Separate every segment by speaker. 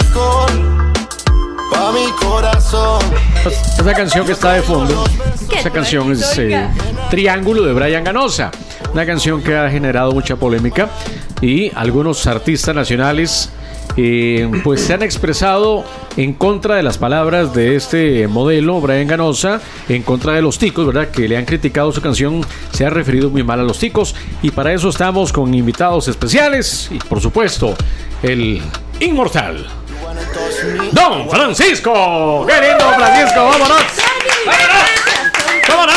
Speaker 1: alcohol pa' mi corazón.
Speaker 2: Esa canción que está de fondo, esa canción es eh, Triángulo de Brian Ganosa, una canción que ha generado mucha polémica y algunos artistas nacionales eh, pues se han expresado en contra de las palabras de este modelo, Brian Ganosa, en contra de los ticos, ¿verdad? Que le han criticado su canción, se ha referido muy mal a los ticos y para eso estamos con invitados especiales y por supuesto el inmortal. Don Francisco. ¡Qué lindo, Francisco! ¡Vámonos! ¡Vámonos!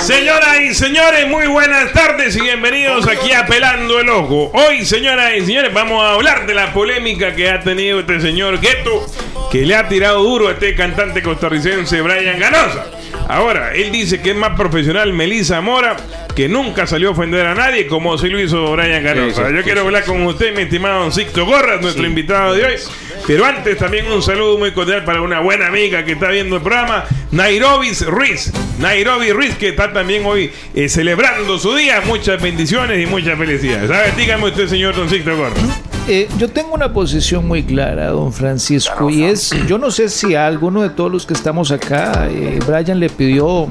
Speaker 3: Señoras y señores, muy buenas tardes y bienvenidos aquí a Pelando el Ojo. Hoy, señoras y señores, vamos a hablar de la polémica que ha tenido este señor Gueto, que le ha tirado duro a este cantante costarricense Brian Ganosa. Ahora, él dice que es más profesional Melissa Mora, que nunca salió a ofender a nadie como si lo hizo Brian Ganosa. Yo quiero hablar con usted, mi estimado Don Sixto Gorras, nuestro invitado de hoy. Pero antes también un saludo muy cordial para una buena amiga que está viendo el programa, Nairobi Ruiz. Nairobi Ruiz, que está también hoy eh, celebrando su día. Muchas bendiciones y muchas felicidades. A ver, dígame usted, señor Don Sixto Gorras.
Speaker 4: Eh, yo tengo una posición muy clara, don Francisco, y es, yo no sé si a alguno de todos los que estamos acá, eh, Brian le pidió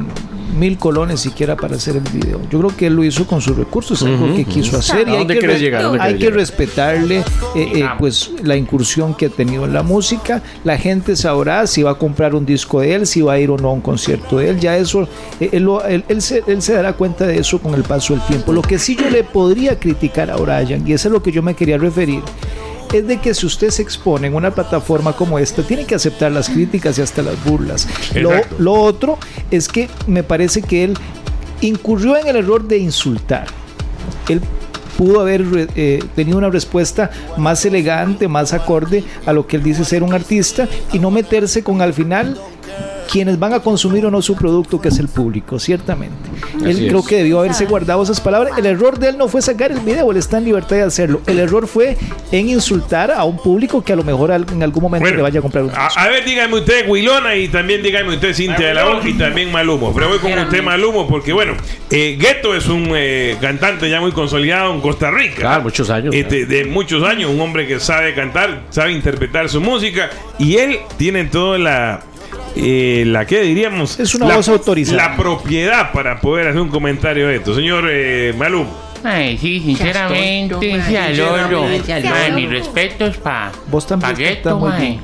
Speaker 4: mil colones siquiera para hacer el video. Yo creo que él lo hizo con sus recursos, es algo que quiso hacer y
Speaker 2: ¿A
Speaker 4: hay que,
Speaker 2: llegar? ¿A dónde
Speaker 4: hay que
Speaker 2: llegar?
Speaker 4: respetarle eh, eh, pues la incursión que ha tenido en la música. La gente sabrá si va a comprar un disco de él, si va a ir o no a un concierto de él. Ya eso, eh, él, él- él se, él se dará cuenta de eso con el paso del tiempo. Lo que sí yo le podría criticar a Brian, y eso es lo que yo me quería referir, es de que si usted se expone en una plataforma como esta, tiene que aceptar las críticas y hasta las burlas. Lo, otro es que me parece que él incurrió en el error de insultar. Él pudo haber eh, tenido una respuesta más elegante, más acorde a lo que él dice ser un artista y no meterse con al final quienes van a consumir o no su producto, que es el público, ciertamente. él
Speaker 2: Así
Speaker 4: creo
Speaker 2: es.
Speaker 4: que debió haberse guardado esas palabras. El error de él no fue sacar el video, él está en libertad de hacerlo. El error fue en insultar a un público que a lo mejor en algún momento
Speaker 3: Bueno,
Speaker 4: le vaya a comprar un
Speaker 3: A, a ver, dígame usted, Wilona, y también dígame usted, Cintia de la O, y también Malumo. Pero voy con usted, Malumo, porque bueno, eh, Gueto es un eh, cantante ya muy consolidado en Costa Rica.
Speaker 2: Claro, muchos años.
Speaker 3: Este, de muchos años, un hombre que sabe cantar, sabe interpretar su música, y él tiene toda la. Eh, la que diríamos
Speaker 4: Es una
Speaker 3: la,
Speaker 4: voz autorizada.
Speaker 3: la propiedad para poder hacer un comentario de esto señor eh, Malumo
Speaker 5: Ay, sí, sinceramente, sí, al oro. Mae, mis respetos pa,
Speaker 4: Vos también
Speaker 5: pa Gueto, mae.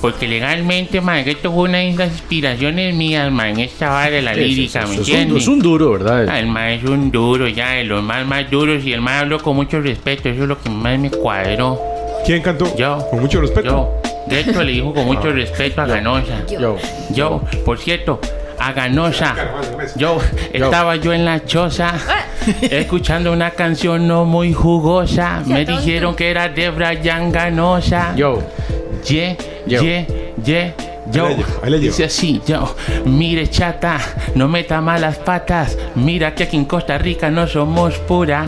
Speaker 5: Porque legalmente, mae, Gueto fue una de las inspiraciones mías, mae, en esta vara de la lírica, ¿me
Speaker 2: es, un,
Speaker 5: entiendes?
Speaker 2: es un duro, ¿verdad?
Speaker 5: Ah, el mae es un duro, ya, de los más más duros, y el mae habló con mucho respeto, eso es lo que más me cuadró.
Speaker 3: ¿quién cantó?
Speaker 5: Yo.
Speaker 3: con mucho respeto
Speaker 5: Yo, Gueto le dijo con mucho respeto a Ganosa.
Speaker 2: Yo.
Speaker 5: Yo, por cierto, a Ganosa. Yo estaba yo en la choza escuchando una canción no muy jugosa. Me dijeron que era de Brian Ganosa.
Speaker 2: Yo.
Speaker 5: Ye, ye, ye. Yo,
Speaker 3: Ahí le llevo, ahí le llevo.
Speaker 5: dice así, yo, mire chata, no meta malas patas, mira que aquí en Costa Rica no somos pura.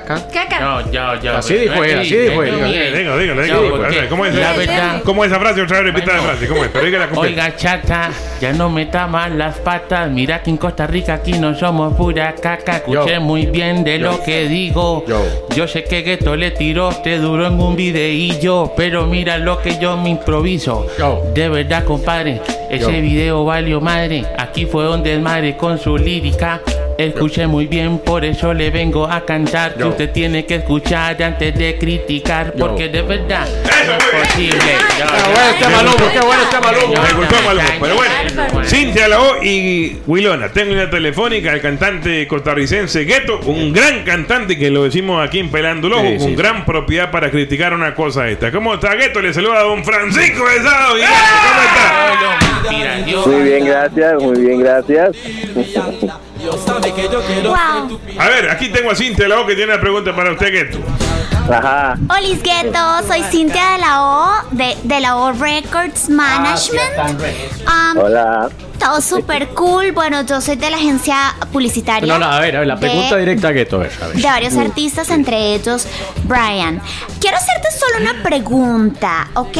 Speaker 2: Caca.
Speaker 5: Yo, yo, yo.
Speaker 2: Así dijo él, así dijo él.
Speaker 3: Dígalo, dígalo, dígalo. ¿Cómo es,
Speaker 5: La verdad,
Speaker 3: ¿Cómo es esa frase? Otra vez repita la
Speaker 5: Bueno.
Speaker 3: frase. ¿Cómo es? Pero dígala completa.
Speaker 5: Oiga, chata, ya no meta mal las patas. Mira que en Costa Rica aquí no somos pura caca. Escuché muy bien de lo que digo.
Speaker 2: Yo.
Speaker 5: Yo sé que Gueto le tiró te duro en un videillo. Pero mira lo que yo me improviso.
Speaker 2: Yo.
Speaker 5: De verdad, compadre, ese video valió madre. Aquí fue donde el madre con su lírica. Escuché muy bien, por eso le vengo a cantar. Que usted tiene que escuchar antes de criticar. Porque de verdad no es posible.
Speaker 2: Qué bueno qué bueno.
Speaker 3: Me gustó pero bueno. Cintia la O y Wilona, tengo una telefónica, el cantante costarricense Gueto, un gran cantante que lo decimos aquí en Pelando el Ojo,
Speaker 2: Sí,
Speaker 3: con
Speaker 2: sí,
Speaker 3: gran propiedad para criticar una cosa esta. ¿Cómo está Gueto? Le saluda a don Francisco Besado. ¿Cómo está?
Speaker 6: Muy bien, gracias, muy bien, gracias.
Speaker 7: Wow.
Speaker 3: A ver, aquí tengo a Cintia la O que tiene una pregunta para usted, Gueto.
Speaker 6: Ajá.
Speaker 7: Olis Gueto, soy Cintia de la O, de, de la O Records Management. Um,
Speaker 6: Hola.
Speaker 7: todo súper cool. Bueno, yo soy de la agencia publicitaria.
Speaker 2: No, no, a ver, a ver, la
Speaker 7: de-
Speaker 2: pregunta directa a Gueto, a ver, a ver.
Speaker 7: de varios artistas, entre ellos Brian. Quiero hacerte solo una pregunta, ¿ok?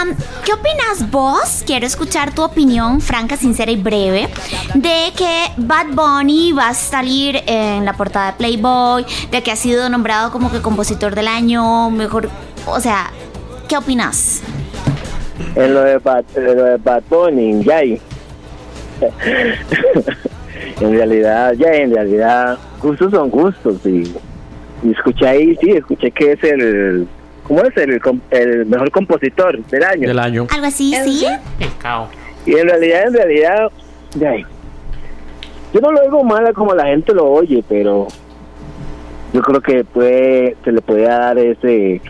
Speaker 7: Am, ¿Qué opinas vos? Quiero escuchar tu opinión franca, sincera y breve de que Bad Bunny va a salir en la portada de Playboy, de que ha sido nombrado como que compositor del año, mejor, o sea, ¿qué opinas?
Speaker 6: En lo de Bad, en lo de Bunny, en realidad, ya en realidad, gustos son gustos. Y, y escuché ahí, sí, escuché que es el. ¿Cómo es? El, com- el mejor compositor del año.
Speaker 2: Del año.
Speaker 7: Algo así, ¿sí?
Speaker 5: Pescado.
Speaker 6: Y en realidad, en realidad, Jay, yo no lo oigo mala como la gente lo oye, pero yo creo que puede, se le puede dar ese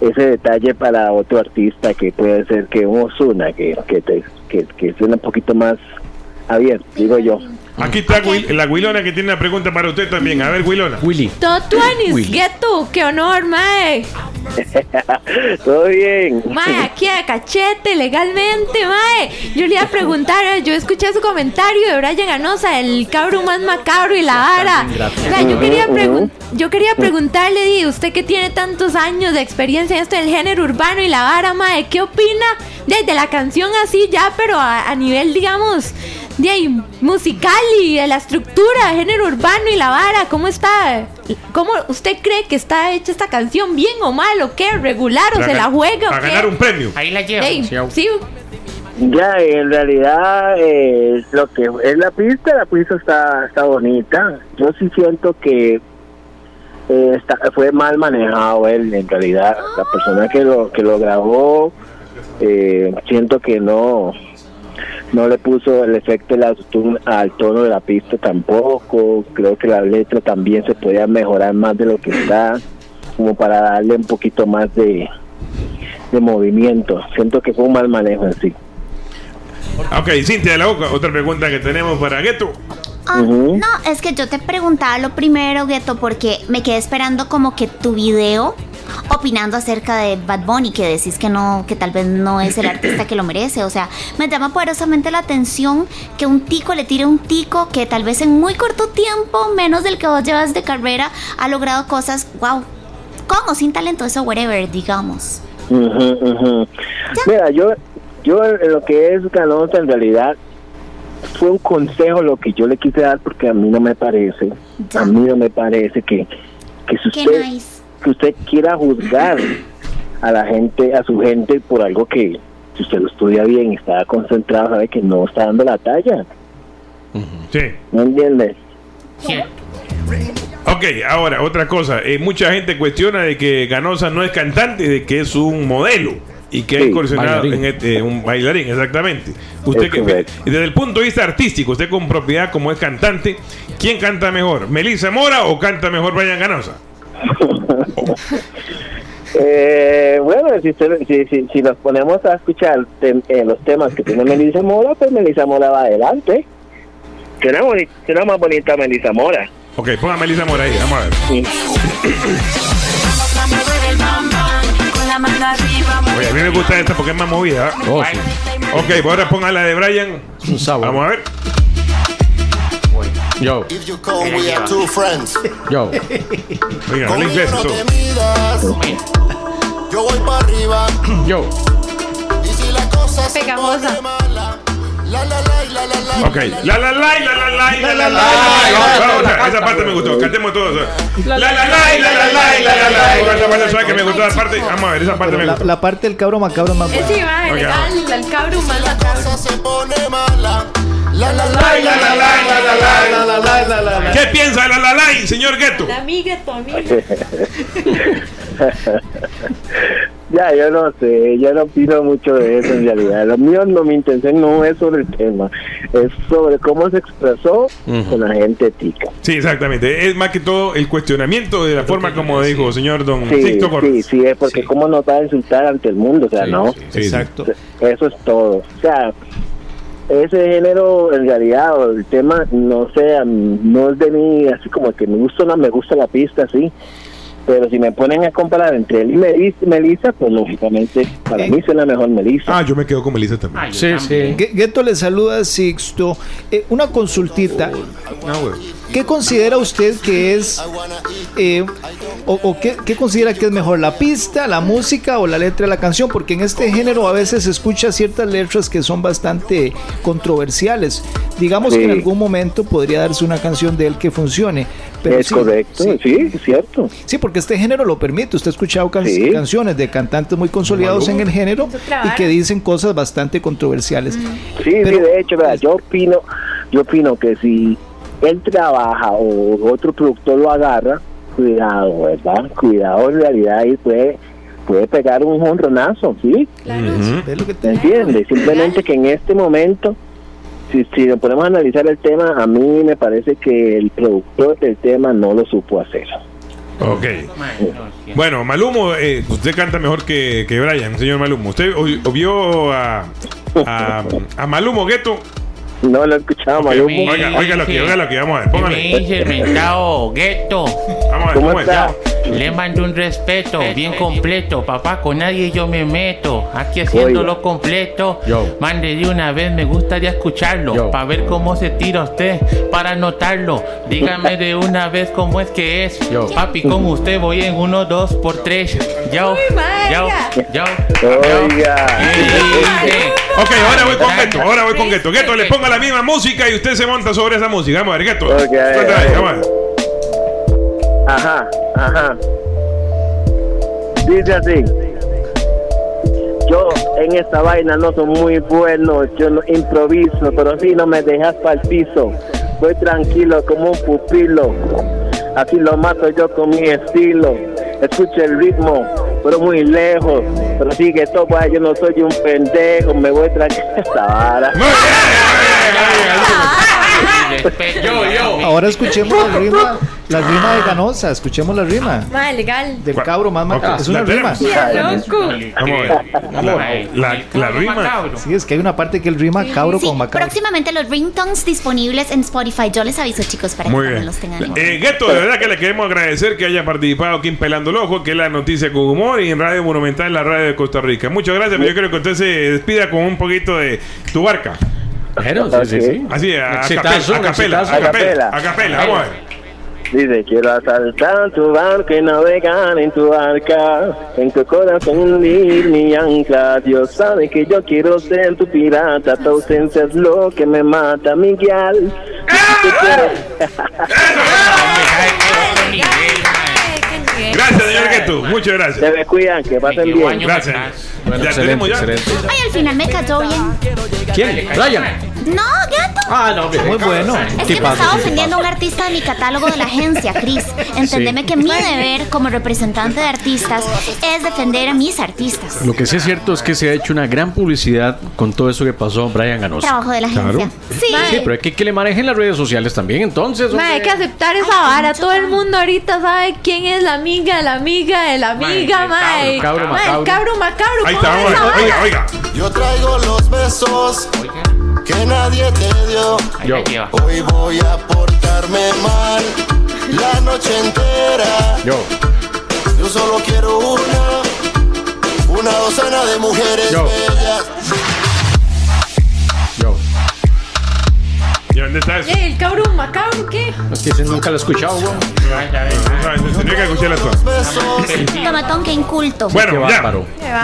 Speaker 6: ese detalle para otro artista que puede ser que un Ozuna que que, te- que, que suena un poquito más abierto, digo yo.
Speaker 3: Aquí está Wil- la Wilona que tiene una pregunta para usted también. A ver, Wilona.
Speaker 2: Willy.
Speaker 8: Totuanis. Gueto, qué honor, mae.
Speaker 6: Todo bien.
Speaker 8: Mae, aquí a cachete, legalmente, mae. Yo le iba a preguntar, yo escuché su comentario de Brian Ganosa, el cabro más macabro y la vara. Yo, quería pregun- yo quería preguntarle, di, usted que tiene tantos años de experiencia en esto del género urbano y la vara, mae, ¿qué opina de, de la canción así ya, pero a, a nivel, digamos, de ahí, musical y de la estructura, género urbano y la vara? ¿Cómo está? ¿Cómo usted cree que está hecha esta canción? ¿Bien o mal o qué? ¿Regular o se la juega o
Speaker 3: Para
Speaker 8: qué?
Speaker 3: ganar un premio.
Speaker 5: Ahí la llevo.
Speaker 8: Ey, sí,
Speaker 6: Ya, en realidad, eh, lo que es la pista, la pista está, está bonita. Yo sí siento que eh, está, fue mal manejado él, en realidad. La persona que lo, que lo grabó, eh, siento que no no le puso el efecto del autotune al tono de la pista tampoco. Creo que la letra también se podía mejorar más de lo que está, como para darle un poquito más de, de movimiento. Siento que fue un mal manejo en sí.
Speaker 3: Ok, Cintia de la Boca, otra pregunta que tenemos para Gueto.
Speaker 7: Ah. No, es que yo te preguntaba lo primero, Gueto, porque me quedé esperando como que tu video opinando acerca de Bad Bunny, que decís que no, que tal vez no es el artista que lo merece. O sea, me llama poderosamente la atención que un tico le tire un tico que tal vez en muy corto tiempo, menos del que vos llevas de carrera, ha logrado cosas, wow, como sin talento, eso, whatever, digamos.
Speaker 6: Mira, yo, yo en lo que es Ganosa, en realidad fue un consejo lo que yo le quise dar porque a mí no me parece,
Speaker 7: Ya.
Speaker 6: a mí no me parece que, que si
Speaker 7: Qué
Speaker 6: usted,
Speaker 7: nice.
Speaker 6: Que usted quiera juzgar a la gente, a su gente por algo que si usted lo estudia bien y está concentrado, sabe que no está dando la talla,
Speaker 3: Sí.
Speaker 6: ¿no entiende?
Speaker 5: Cierto.
Speaker 3: Ok, ahora, otra cosa. Eh, mucha gente cuestiona de que Ganosa no es cantante, de que es un modelo. Y que ha
Speaker 6: Sí,
Speaker 3: incursionado
Speaker 2: bailarín.
Speaker 3: en este- un bailarín, exactamente. Usted que, desde el punto de vista artístico, usted con propiedad como es cantante, ¿quién canta mejor? ¿Melissa Mora o canta mejor Brian Ganosa?
Speaker 6: Eh, bueno, si, usted- si, si, si nos ponemos a escuchar tem- eh, los temas que tiene Melissa Mora, pues Melissa Mora va adelante. Suena, boni- suena más bonita Melissa Mora.
Speaker 3: Ok, ponga Melissa Mora ahí, vamos a ver.
Speaker 6: Sí.
Speaker 3: Oye, a mí me gusta esta porque es más movida.
Speaker 2: Oh, sí.
Speaker 3: Ok, pues ahora ponga la de Brian.
Speaker 2: Un sabor.
Speaker 3: Vamos a ver.
Speaker 2: Yo,
Speaker 1: If you come, we are two friends.
Speaker 2: yo.
Speaker 3: Y
Speaker 1: no midas. Yo voy para arriba.
Speaker 2: Yo.
Speaker 1: Y si la cosa se mala. La la la la la la.
Speaker 3: Ok, la la la la la la la la la Esa parte me gustó, cantemos todos. La la la la la la la la la que me gustó esa parte. Vamos a ver, esa parte me
Speaker 4: La,
Speaker 3: gustó.
Speaker 4: la parte del cabro macabro más
Speaker 8: Eh,
Speaker 4: buena.
Speaker 8: sí, el cabro
Speaker 1: La
Speaker 8: macabro.
Speaker 1: cosa se pone mala. La la la
Speaker 3: La la la la la la la
Speaker 4: La, la, la.
Speaker 3: ¿Qué piensa la la la señor Gueto?
Speaker 8: Amiga, tu amiga.
Speaker 6: Ya, yo no sé, yo no opino mucho de eso en realidad. Lo mío, no, mi intención no es sobre el tema, es sobre cómo se expresó con la gente tica.
Speaker 3: Sí, exactamente. Es más que todo el cuestionamiento de la forma como dijo señor don
Speaker 6: Sí,
Speaker 3: Sixto
Speaker 6: sí,
Speaker 3: Cortés.
Speaker 6: sí, es porque cómo nos va a insultar ante el mundo, o sea, no.
Speaker 3: Sí, sí.
Speaker 4: Exacto.
Speaker 6: Eso es todo. O sea, ese género en realidad, o el tema, no sé, no es de mí, así como que me gusta o no me gusta la pista, sí. Pero si me ponen a comparar entre él y Melis- Melissa, pues lógicamente para mí suena mejor Melissa.
Speaker 3: Ah, yo me quedo con Melissa también.
Speaker 5: Ay, yo
Speaker 2: Sí,
Speaker 5: también.
Speaker 2: sí.
Speaker 4: Gue- Gueto le saluda a Sixto. Eh, una consultita.
Speaker 3: Ah.
Speaker 4: ¿Qué considera usted que es, eh, o, o qué, qué considera que es mejor, la pista, la música o la letra de la canción? Porque en este género a veces se escucha ciertas letras que son bastante controversiales. Digamos que en
Speaker 6: Sí.
Speaker 4: algún momento podría darse una canción de él que funcione,
Speaker 6: es correcto, sí. es cierto.
Speaker 4: Sí, porque este género lo permite. Usted ha escuchado canciones de cantantes muy consolidados en el género y que dicen cosas bastante controversiales.
Speaker 6: Sí, Pero, de hecho, yo opino, yo opino que si él trabaja o otro productor lo agarra, cuidado, ¿verdad? Cuidado, en realidad ahí puede puede pegar un honronazo, ¿sí? Claro. entiendes? Simplemente que en este momento si, si nos ponemos a analizar el tema, a mí me parece que el productor del tema no lo supo hacer.
Speaker 3: Ok. Bueno, Malumo, eh, usted canta mejor que, que Brian, señor Malumo. ¿Usted vio a, a, a Malumo Gueto?
Speaker 6: No lo he escuchado, Malumo.
Speaker 3: Oiga, oiga lo que, oiga lo que vamos a ver. Póngale.
Speaker 5: Me dice el mentado Gueto.
Speaker 3: Vamos a ver,
Speaker 6: ¿Cómo está?
Speaker 5: Le mando un respeto bien completo, papá, con nadie yo me meto. Aquí haciéndolo completo.
Speaker 2: Yo.
Speaker 5: Mande de una vez, me gustaría escucharlo. Para ver cómo se tira usted, para notarlo. Dígame de una vez cómo es que es.
Speaker 2: Yo.
Speaker 5: Papi, con usted voy en uno, dos por tres. Yo, yo, yo.
Speaker 3: Ok, ahora voy con Gueto, ahora voy con Gueto. Gueto, le ponga la misma música y usted se monta sobre esa música. Vamos a ver, Gueto.
Speaker 6: Ok,
Speaker 3: Suelta ahí, vamos a ver.
Speaker 6: Ajá, ajá. Dice así. Yo en esta vaina no soy muy bueno, yo no improviso, pero si no me dejas para el piso. Voy tranquilo como un pupilo, así lo mato yo con mi estilo. Escucha el ritmo, pero muy lejos. Pero sigue todo, pues, yo no soy un pendejo, me voy tranquilo. Esta vara.
Speaker 3: Muy
Speaker 5: Yo, yo.
Speaker 4: Ahora escuchemos la rima, la rima de Ganosa, escuchemos la rima
Speaker 8: Mae, legal.
Speaker 4: del cabro más macabro. Es una
Speaker 3: la
Speaker 4: rima.
Speaker 8: loco.
Speaker 3: Vamos a ver. La, la, la rima.
Speaker 4: Sí, es que hay una parte que él rima cabro
Speaker 7: Sí,
Speaker 4: con macabro.
Speaker 7: próximamente los ringtones disponibles en Spotify. Yo les aviso, chicos, para
Speaker 3: Muy
Speaker 7: que
Speaker 3: bien.
Speaker 7: los tengan.
Speaker 3: Eh, Gueto, de verdad que le queremos agradecer que haya participado aquí en Pelando el Ojo, que es la noticia con humor y en Radio Monumental, la radio de Costa Rica. Muchas gracias, pero yo creo que usted se despida con un poquito de tu barca.
Speaker 2: Bueno, sí, sí, sí.
Speaker 3: Así, a, capela, a capela, a capela, vamos a ver.
Speaker 6: Dice, quiero asaltar tu barco y navegar en tu arca, en tu corazón hundir mi ancla. Dios sabe que yo quiero ser tu pirata, tu ausencia es lo que me mata, Miguel. Te quiero-
Speaker 3: Gracias, señor Gueto, muchas graas.
Speaker 6: Se me cuidan, que pasen bien.
Speaker 3: Gracias.
Speaker 2: Bueno,
Speaker 3: Ya
Speaker 2: excelente,
Speaker 3: tenemos ya.
Speaker 2: excelente.
Speaker 7: Ay, al final me cayó bien.
Speaker 2: ¿Quién? Brian.
Speaker 7: No, gato.
Speaker 2: Ah, no,
Speaker 4: Muy bueno.
Speaker 7: Es que me estaba ofendiendo a un artista de mi catálogo de la agencia, Chris. Entendeme que mi deber como representante de artistas es defender a mis artistas.
Speaker 2: Lo que sí es cierto es que se ha hecho una gran publicidad con todo eso que pasó Brian Ganosa.
Speaker 7: Trabajo de la agencia. Sí.
Speaker 2: Sí, pero hay que que le manejen las redes sociales también, entonces.
Speaker 8: Mae, hay que aceptar esa vara. Todo el mundo ahorita sabe quién es la amiga de la amiga de la amiga, mae.
Speaker 2: cabro, cabro macabro.
Speaker 8: cabro macabro.
Speaker 3: Ahí
Speaker 8: ¿cómo
Speaker 3: está? Oiga, oiga.
Speaker 1: Yo traigo los besos que nadie te dio.
Speaker 5: Lleva.
Speaker 1: Hoy voy a portarme mal la noche entera.
Speaker 2: Yo,
Speaker 1: Yo solo quiero una, una docena de mujeres
Speaker 2: Yo.
Speaker 1: bellas.
Speaker 3: ¿Y dónde está eso?
Speaker 8: Ey, el cabro macabro, ¿qué?
Speaker 2: Es que ese nunca lo he escuchado.
Speaker 3: No, Tenía que escucharla toda.
Speaker 1: Besos.
Speaker 7: Tomatón, que inculto.
Speaker 2: Qué
Speaker 3: Bueno, ya.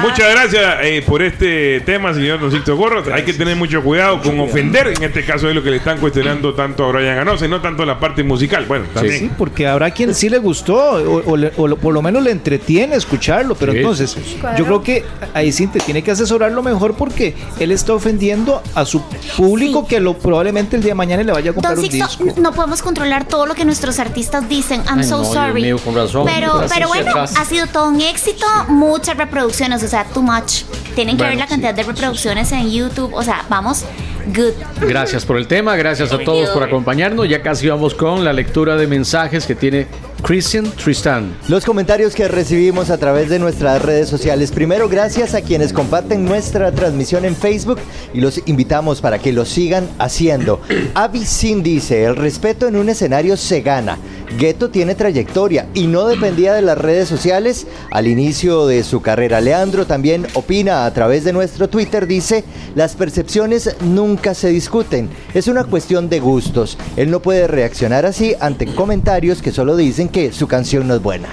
Speaker 3: Muchas gracias eh, por este tema, señor Don Sixto Gorro. Hay que tener mucho cuidado con ofender. En este caso es lo que le están cuestionando tanto a Brian Ganosa y no tanto la parte musical. Bueno, también.
Speaker 4: Sí, porque habrá quien sí le gustó o, o le- o por lo menos le entretiene escucharlo, pero
Speaker 2: Sí,
Speaker 4: entonces
Speaker 2: sí, sí.
Speaker 4: yo creo que ahí sí te tiene que asesorarlo mejor porque él está ofendiendo a su público
Speaker 7: Sí.
Speaker 4: que lo probablemente el día de mañana le vaya a comprar
Speaker 7: Don
Speaker 4: un
Speaker 7: Sixto,
Speaker 4: disco.
Speaker 7: no podemos controlar todo lo que nuestros artistas dicen. I'm
Speaker 2: Ay,
Speaker 7: so
Speaker 2: no,
Speaker 7: sorry.
Speaker 2: mío, con razón.
Speaker 7: Pero,
Speaker 2: Gracias,
Speaker 7: pero bueno,
Speaker 2: gracias.
Speaker 7: ha sido todo un éxito. Muchas reproducciones, o sea, too much. Tienen que
Speaker 2: Bueno,
Speaker 7: ver la cantidad de reproducciones en YouTube. O sea, vamos, good.
Speaker 2: Gracias por el tema, gracias a todos por acompañarnos. Ya casi vamos con la lectura de mensajes que tiene Christian Tristan.
Speaker 9: Los comentarios que recibimos a través de nuestras redes sociales. Primero, gracias a quienes comparten nuestra transmisión en Facebook y los invitamos para que lo sigan haciendo. Avi Sin dice, el respeto en un escenario se gana. Gueto tiene trayectoria y no dependía de las redes sociales al inicio de su carrera. Leandro también opina a través de nuestro Twitter, dice, las percepciones nunca se discuten, es una cuestión de gustos. Él no puede reaccionar así ante comentarios que solo dicen que su canción no es buena.